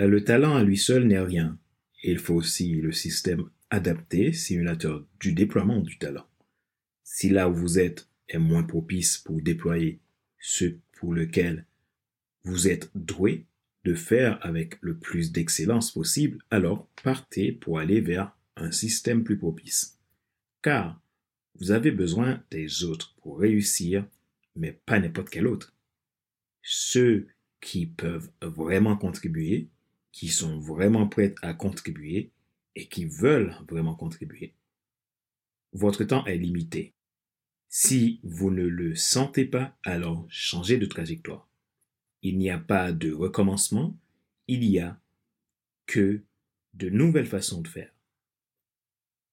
Euh, le talent à lui seul n'est rien. Il faut aussi le système adapté, simulateur du déploiement du talent. Si là où vous êtes est moins propice pour déployer ce pour lequel vous êtes doué de faire avec le plus d'excellence possible, alors partez pour aller vers un système plus propice. Car vous avez besoin des autres pour réussir, mais pas n'importe quel autre. Ceux qui peuvent vraiment contribuer, qui sont vraiment prêts à contribuer et qui veulent vraiment contribuer. Votre temps est limité. Si vous ne le sentez pas, alors changez de trajectoire. Il n'y a pas de recommencement, il y a que de nouvelles façons de faire.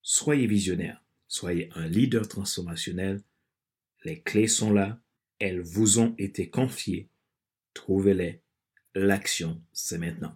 Soyez visionnaire, soyez un leader transformationnel. Les clés sont là, elles vous ont été confiées. Trouvez-les. L'action, c'est maintenant.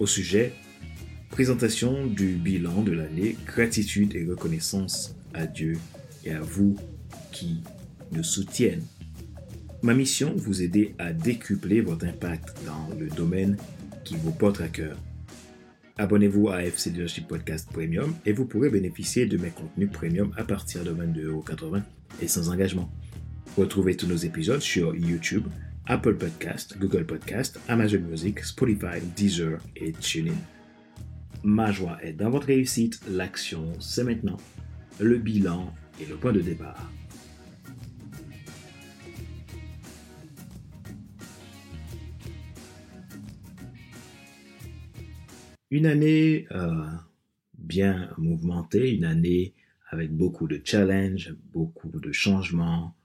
Au sujet, présentation du bilan de l'année, gratitude et reconnaissance à Dieu et à vous qui nous soutiennent. Ma mission, vous aider à décupler votre impact dans le domaine qui vous porte à cœur. Abonnez-vous à FC Leadership Podcast Premium et vous pourrez bénéficier de mes contenus premium à partir de 22,80€ et sans engagement. Retrouvez tous nos épisodes sur YouTube, Apple Podcast, Google Podcast, Amazon Music, Spotify, Deezer et TuneIn. Ma joie est dans votre réussite, l'action c'est maintenant, le bilan et le point de départ. Une année euh, bien mouvementée, une année avec beaucoup de challenges, beaucoup de changements,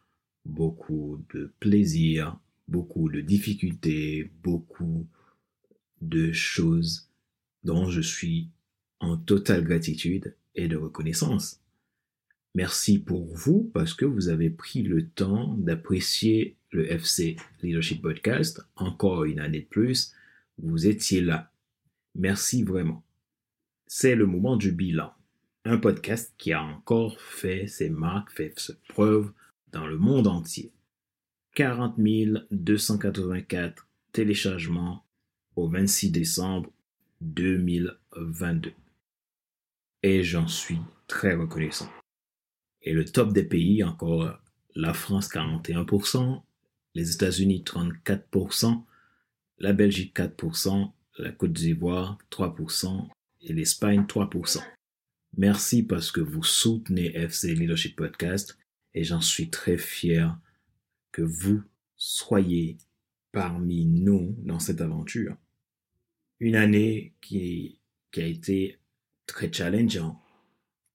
beaucoup de plaisir, beaucoup de difficultés, beaucoup de choses dont je suis en totale gratitude et de reconnaissance. Merci pour vous parce que vous avez pris le temps d'apprécier le FC Leadership Podcast. Encore une année de plus, vous étiez là. Merci vraiment. C'est le moment du bilan. Un podcast qui a encore fait ses marques, fait ses preuves dans le monde entier. 40 284 téléchargements au 26 décembre 2022. Et j'en suis très reconnaissant. Et le top des pays, encore la France 41%, les États-Unis 34%, la Belgique 4%, la Côte d'Ivoire 3% et l'Espagne 3%. Merci parce que vous soutenez FC Leadership Podcast et j'en suis très fier que vous soyez parmi nous dans cette aventure. Une année qui, qui a été très challengeant.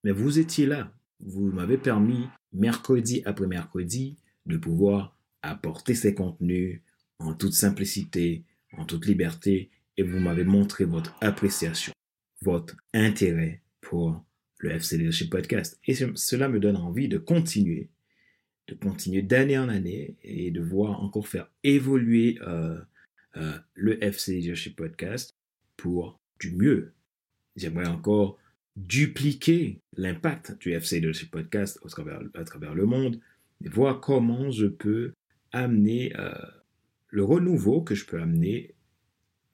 Mais vous étiez là. Vous m'avez permis, mercredi après mercredi, de pouvoir apporter ces contenus en toute simplicité, en toute liberté, et vous m'avez montré votre appréciation, votre intérêt pour le FC Leadership Podcast. Et cela me donne envie de continuer de continuer d'année en année et de voir encore faire évoluer euh, euh, le FC Leadership Podcast pour du mieux. J'aimerais encore dupliquer l'impact du FC Leadership Podcast à travers le monde et voir comment je peux amener euh, le renouveau que je peux amener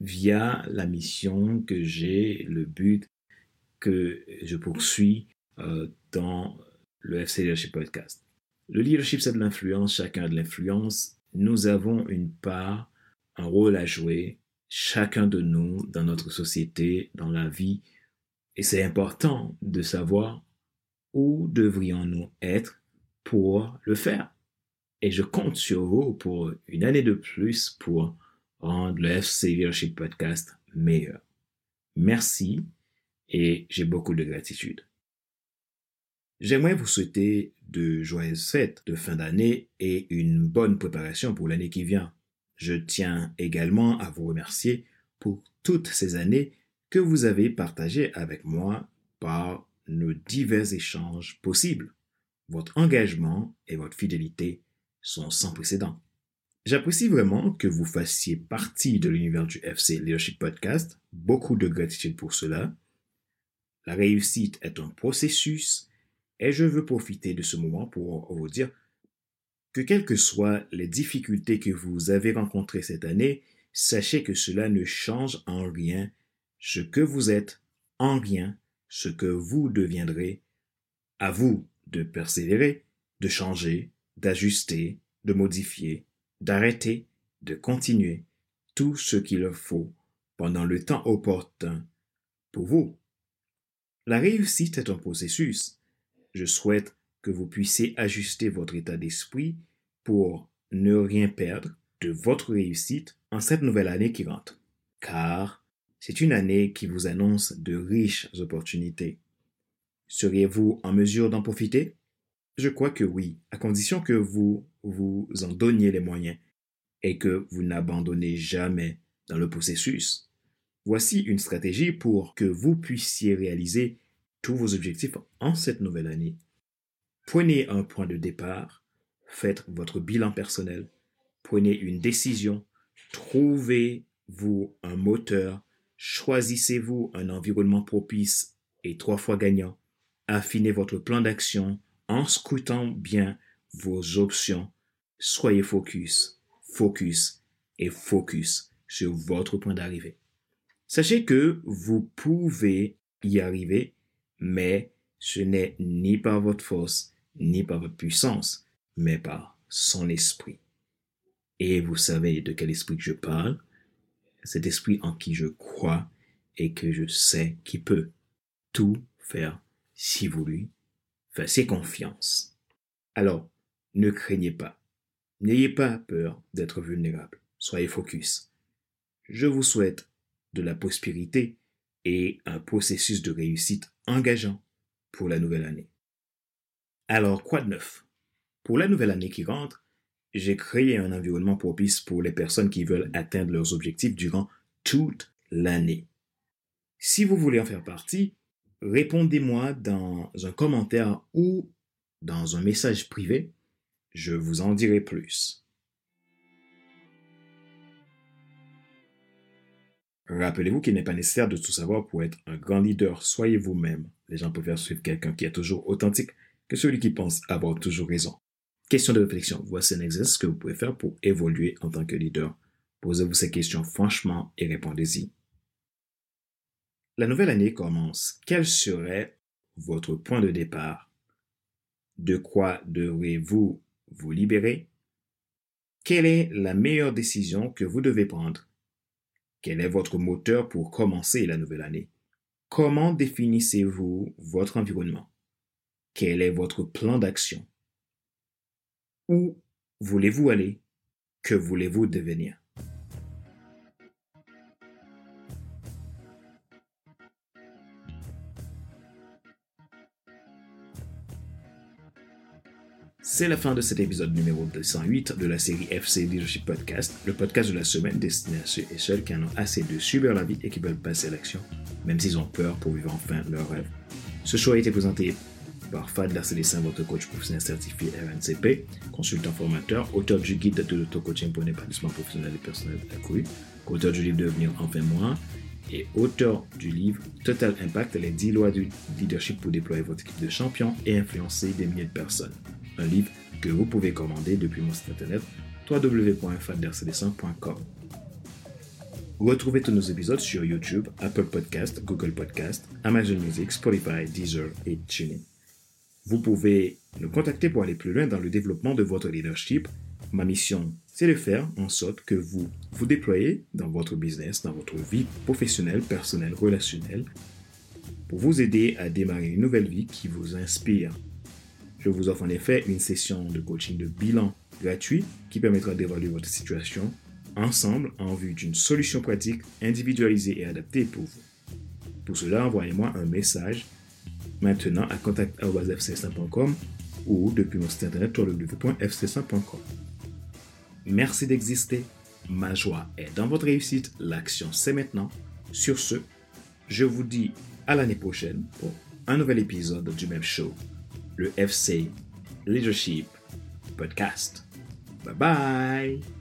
via la mission que j'ai, le but que je poursuis dans le FC Leadership Podcast. Le leadership, c'est de l'influence, chacun a de l'influence. Nous avons une part, un rôle à jouer, chacun de nous, dans notre société, dans la vie. Et c'est important de savoir où devrions-nous être pour le faire. Et je compte sur vous pour une année de plus pour rendre le FC Leadership Podcast meilleur. Merci et j'ai beaucoup de gratitude. J'aimerais vous souhaiter de joyeuses fêtes de fin d'année et une bonne préparation pour l'année qui vient. Je tiens également à vous remercier pour toutes ces années que vous avez partagées avec moi par nos divers échanges possibles. Votre engagement et votre fidélité sont sans précédent. J'apprécie vraiment que vous fassiez partie de l'univers du FC Leadership Podcast. Beaucoup de gratitude pour cela. La réussite est un processus et je veux profiter de ce moment pour vous dire que quelles que soient les difficultés que vous avez rencontrées cette année, sachez que cela ne change en rien ce que vous êtes, en rien ce que vous deviendrez. À vous de persévérer, de changer, d'ajuster, de modifier, d'arrêter, de continuer tout ce qu'il faut pendant le temps opportun pour vous. La réussite est un processus. Je souhaite que vous puissiez ajuster votre état d'esprit pour ne rien perdre de votre réussite en cette nouvelle année qui rentre. Car c'est une année qui vous annonce de riches opportunités. Seriez-vous en mesure d'en profiter? Je crois que oui, à condition que vous vous en donniez les moyens et que vous n'abandonnez jamais dans le processus. Voici une stratégie pour que vous puissiez réaliser tous vos objectifs en cette nouvelle année. Prenez un point de départ, faites votre bilan personnel, prenez une décision, trouvez-vous un moteur, choisissez-vous un environnement propice et trois fois gagnant, affinez votre plan d'action en scrutant bien vos options, soyez focus, focus et focus sur votre point d'arrivée. Sachez que vous pouvez y arriver mais ce n'est ni par votre force, ni par votre puissance, mais par son esprit. Et vous savez de quel esprit je parle, cet esprit en qui je crois et que je sais qui peut tout faire si vous lui fassiez confiance. Alors, ne craignez pas. N'ayez pas peur d'être vulnérable. Soyez focus. Je vous souhaite de la prospérité et un processus de réussite engageant pour la nouvelle année. Alors, quoi de neuf? Pour la nouvelle année qui rentre, j'ai créé un environnement propice pour les personnes qui veulent atteindre leurs objectifs durant toute l'année. Si vous voulez en faire partie, répondez-moi dans un commentaire ou dans un message privé. Je vous en dirai plus. Rappelez-vous qu'il n'est pas nécessaire de tout savoir pour être un grand leader. Soyez vous-même. Les gens préfèrent suivre quelqu'un qui est toujours authentique que celui qui pense avoir toujours raison. Question de réflexion. Voici un exercice que vous pouvez faire pour évoluer en tant que leader. Posez-vous ces questions franchement et répondez-y. La nouvelle année commence. Quel serait votre point de départ? De quoi devrez-vous vous libérer? Quelle est la meilleure décision que vous devez prendre? Quel est votre moteur pour commencer la nouvelle année? Comment définissez-vous votre environnement? Quel est votre plan d'action? Où voulez-vous aller? Que voulez-vous devenir? C'est la fin de cet épisode numéro 208 de la série FC Leadership Podcast, le podcast de la semaine destiné à ceux et celles qui en ont assez de subir la vie et qui veulent passer à même s'ils ont peur pour vivre enfin leur rêve. Ce choix a été présenté par Fad Darcélessin, votre coach professionnel certifié RNCP, consultant formateur, auteur du guide de l'auto-coaching pour l'épanouissement professionnel et personnel accru, auteur du livre Devenir enfin moi, et auteur du livre Total Impact, les 10 lois du leadership pour déployer votre équipe de champions et influencer des milliers de personnes un livre que vous pouvez commander depuis mon site internet www.fadercdessin.com. Retrouvez tous nos épisodes sur YouTube, Apple Podcast, Google Podcast, Amazon Music, Spotify, Deezer et TuneIn. Vous pouvez nous contacter pour aller plus loin dans le développement de votre leadership. Ma mission, c'est de faire en sorte que vous vous déployez dans votre business, dans votre vie professionnelle, personnelle, relationnelle, pour vous aider à démarrer une nouvelle vie qui vous inspire je vous offre en effet une session de coaching de bilan gratuit qui permettra d'évaluer votre situation ensemble en vue d'une solution pratique individualisée et adaptée pour vous. Pour cela, envoyez-moi un message maintenant à contact.fc5.com ou depuis mon site internet www.fc5.com. Merci d'exister. Ma joie est dans votre réussite. L'action, c'est maintenant. Sur ce, je vous dis à l'année prochaine pour un nouvel épisode du même show, le FC Leadership Podcast. Bye bye